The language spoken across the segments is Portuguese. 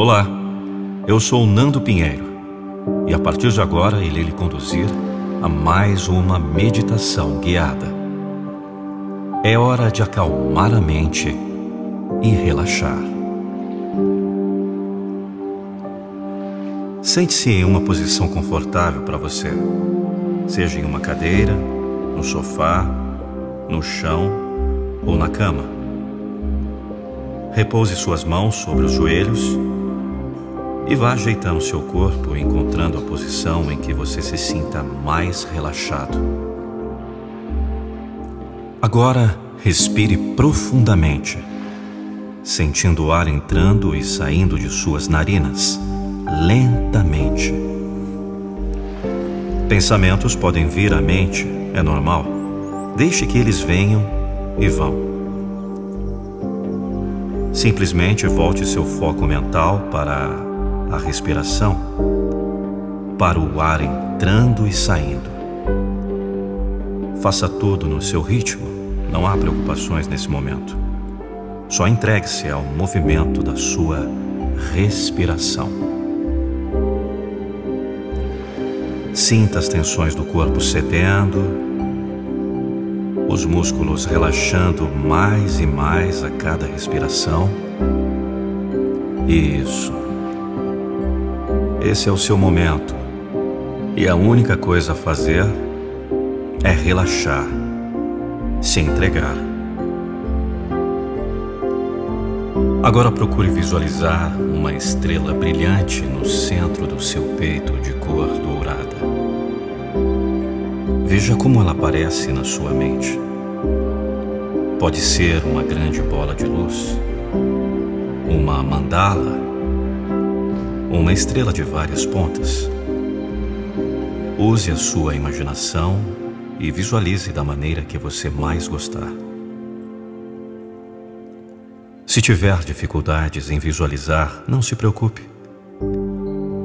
Olá, eu sou Nando Pinheiro e a partir de agora irei lhe conduzir a mais uma meditação guiada. É hora de acalmar a mente e relaxar. Sente-se em uma posição confortável para você, seja em uma cadeira, no sofá, no chão ou na cama. Repouse suas mãos sobre os joelhos e vá ajeitando seu corpo, encontrando a posição em que você se sinta mais relaxado. Agora, respire profundamente, sentindo o ar entrando e saindo de suas narinas, lentamente. Pensamentos podem vir à mente, é normal. Deixe que eles venham e vão. Simplesmente volte seu foco mental para a respiração, para o ar entrando e saindo. Faça tudo no seu ritmo, não há preocupações nesse momento. Só entregue-se ao movimento da sua respiração. Sinta as tensões do corpo cedendo, os músculos relaxando mais e mais a cada respiração. Isso. Esse é o seu momento. E a única coisa a fazer é relaxar, se entregar. Agora procure visualizar uma estrela brilhante no centro do seu peito de cor dourada. Veja como ela aparece na sua mente. Pode ser uma grande bola de luz, uma mandala, uma estrela de várias pontas. Use a sua imaginação e visualize da maneira que você mais gostar. Se tiver dificuldades em visualizar, não se preocupe.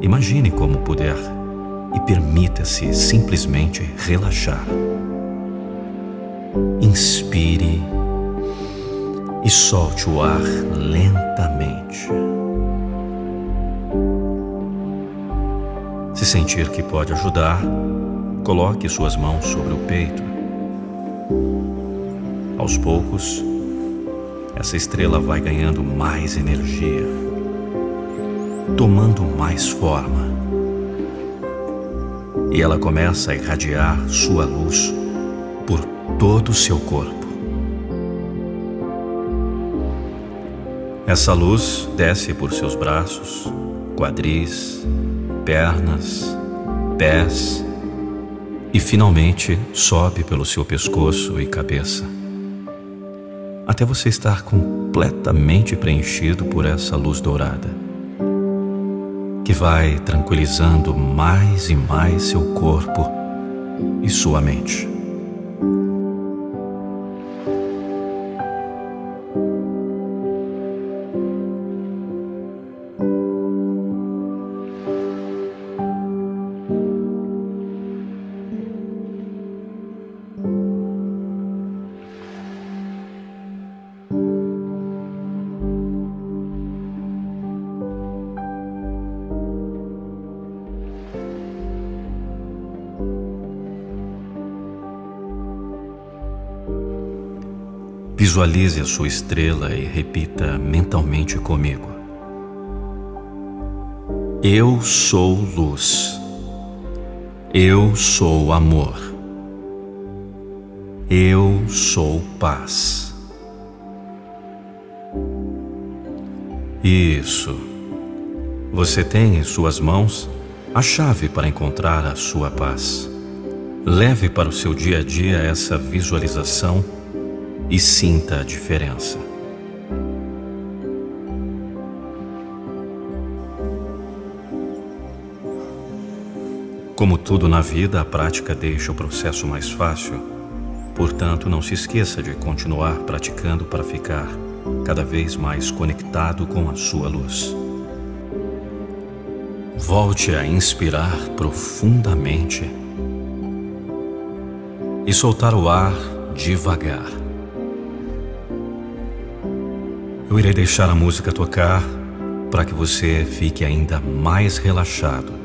Imagine como puder e permita-se simplesmente relaxar. Inspire e solte o ar lentamente. Se sentir que pode ajudar, coloque suas mãos sobre o peito. Aos poucos, essa estrela vai ganhando mais energia, tomando mais forma. E ela começa a irradiar sua luz por todo o seu corpo. Essa luz desce por seus braços, quadris, pernas, pés e finalmente sobe pelo seu pescoço e cabeça até você estar completamente preenchido por essa luz dourada, que vai tranquilizando mais e mais seu corpo e sua mente. Visualize a sua estrela e repita mentalmente comigo. Eu sou luz. Eu sou amor. Eu sou paz. Isso. Você tem em suas mãos a chave para encontrar a sua paz. Leve para o seu dia a dia essa visualização e sinta a diferença. Como tudo na vida, a prática deixa o processo mais fácil. Portanto, não se esqueça de continuar praticando para ficar cada vez mais conectado com a sua luz. Volte a inspirar profundamente e soltar o ar devagar. Eu irei deixar a música tocar para que você fique ainda mais relaxado.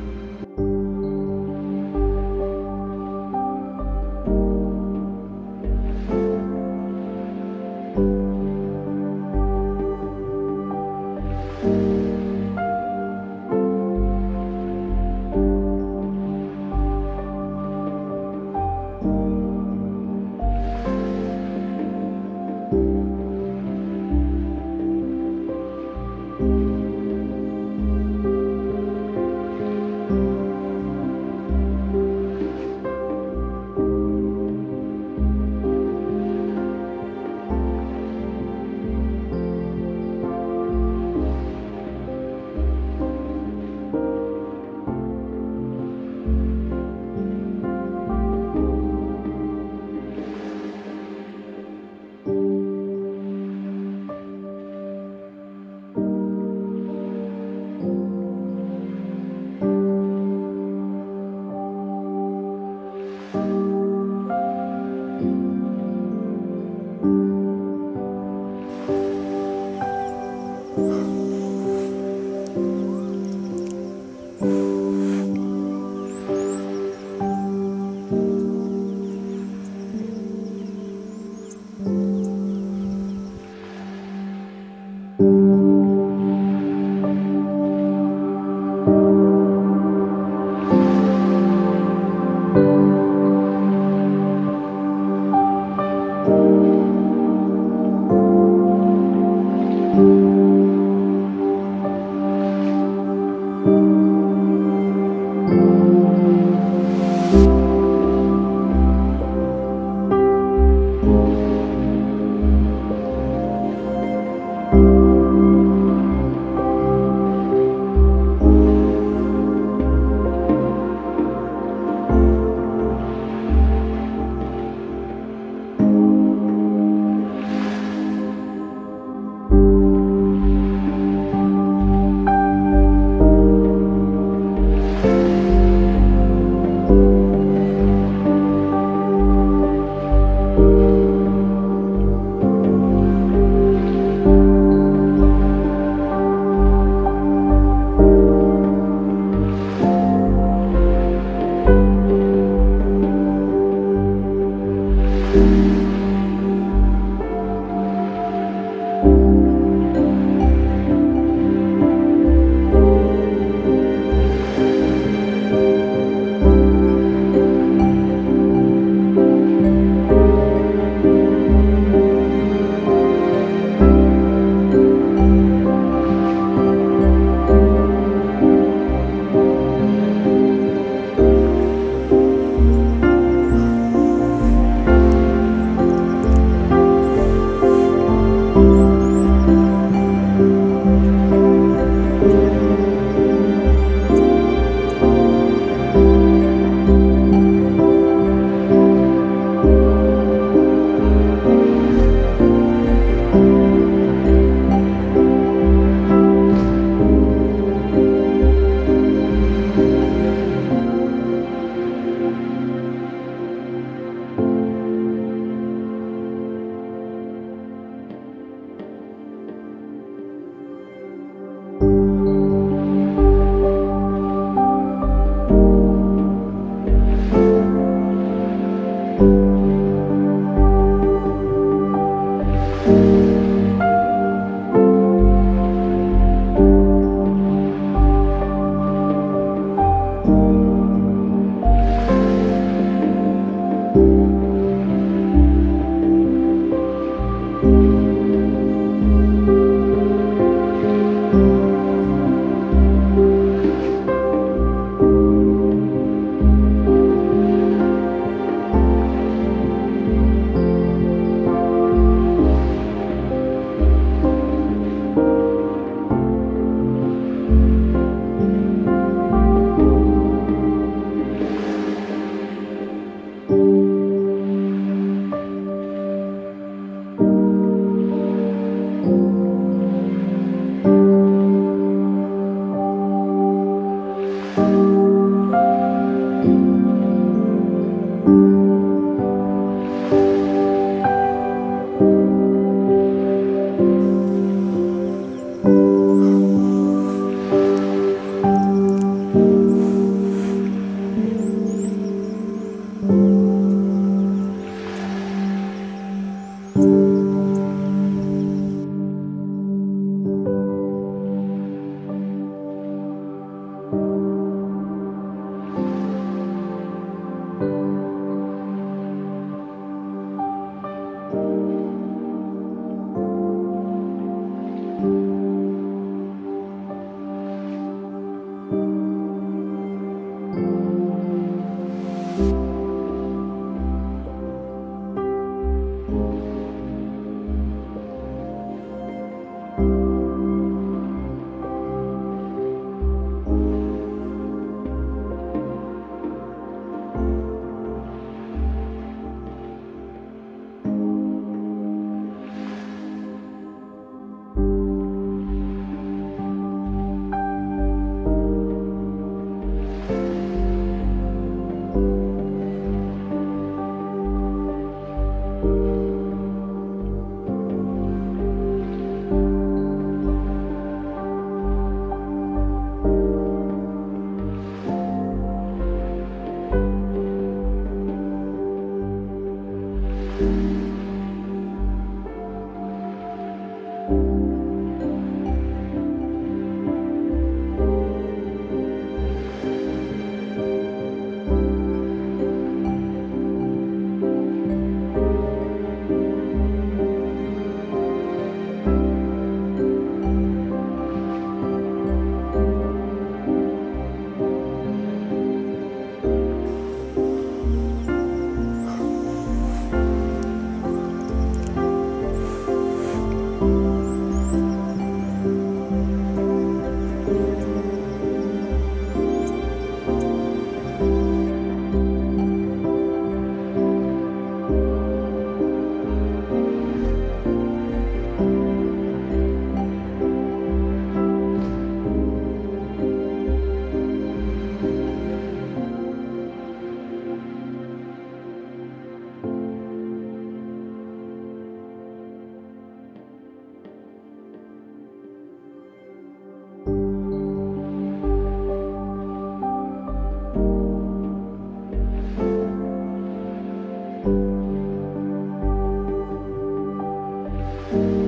了。